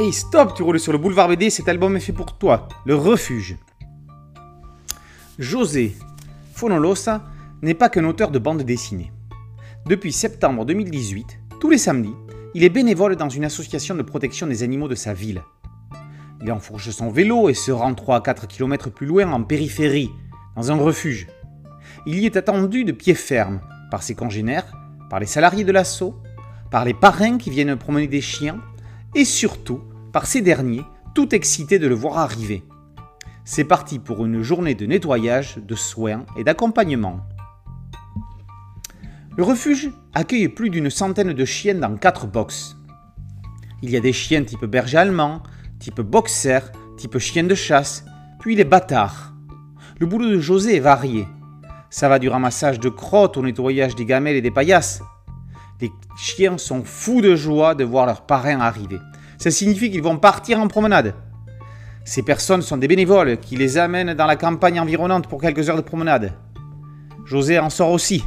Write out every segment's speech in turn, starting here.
Hey stop, tu roules sur le boulevard BD, cet album est fait pour toi, Le Refuge. José Fonolosa n'est pas qu'un auteur de bande dessinée. Depuis septembre 2018, tous les samedis, il est bénévole dans une association de protection des animaux de sa ville. Il enfourche son vélo et se rend 3 à 4 km plus loin en périphérie, dans un refuge. Il y est attendu de pied ferme par ses congénères, par les salariés de l'assaut, par les parrains qui viennent promener des chiens et surtout par ces derniers, tout excités de le voir arriver. C'est parti pour une journée de nettoyage, de soins et d'accompagnement. Le refuge accueille plus d'une centaine de chiens dans quatre boxes. Il y a des chiens type berger allemand, type boxer, type chien de chasse, puis les bâtards. Le boulot de José est varié. Ça va du ramassage de crottes au nettoyage des gamelles et des paillasses. Les chiens sont fous de joie de voir leurs parrains arriver ça signifie qu'ils vont partir en promenade. Ces personnes sont des bénévoles qui les amènent dans la campagne environnante pour quelques heures de promenade. José en sort aussi.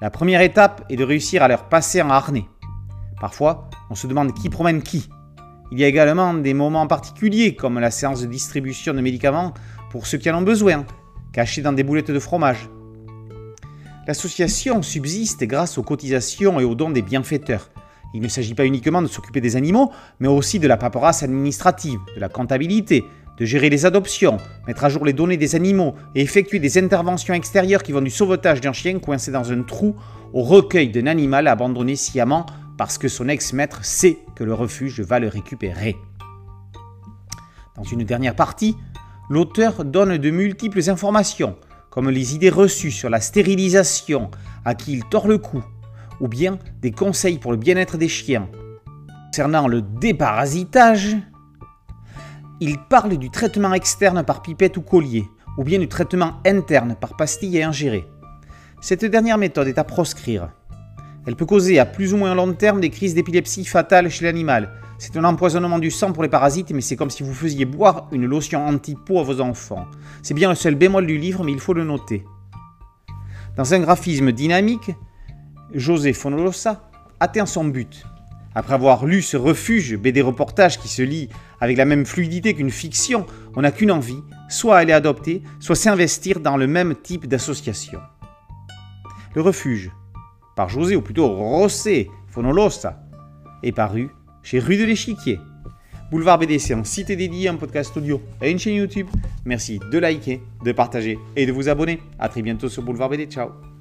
La première étape est de réussir à leur passer en harnais. Parfois, on se demande qui promène qui. Il y a également des moments particuliers comme la séance de distribution de médicaments pour ceux qui en ont besoin, cachés dans des boulettes de fromage. L'association subsiste grâce aux cotisations et aux dons des bienfaiteurs, il ne s'agit pas uniquement de s'occuper des animaux, mais aussi de la paperasse administrative, de la comptabilité, de gérer les adoptions, mettre à jour les données des animaux et effectuer des interventions extérieures qui vont du sauvetage d'un chien coincé dans un trou au recueil d'un animal abandonné sciemment parce que son ex-maître sait que le refuge va le récupérer. Dans une dernière partie, l'auteur donne de multiples informations, comme les idées reçues sur la stérilisation, à qui il tord le cou, ou bien des conseils pour le bien-être des chiens. Concernant le déparasitage, il parle du traitement externe par pipette ou collier, ou bien du traitement interne par pastille à ingérer. Cette dernière méthode est à proscrire. Elle peut causer à plus ou moins long terme des crises d'épilepsie fatales chez l'animal. C'est un empoisonnement du sang pour les parasites, mais c'est comme si vous faisiez boire une lotion anti-peau à vos enfants. C'est bien le seul bémol du livre, mais il faut le noter. Dans un graphisme dynamique, José Fonolosa atteint son but. Après avoir lu ce refuge, BD reportage qui se lit avec la même fluidité qu'une fiction, on n'a qu'une envie, soit aller adopter, soit s'investir dans le même type d'association. Le refuge, par José, ou plutôt José Fonolosa, est paru chez Rue de l'Échiquier. Boulevard BD, c'est un site dédié, un podcast audio et une chaîne YouTube. Merci de liker, de partager et de vous abonner. A très bientôt sur Boulevard BD. Ciao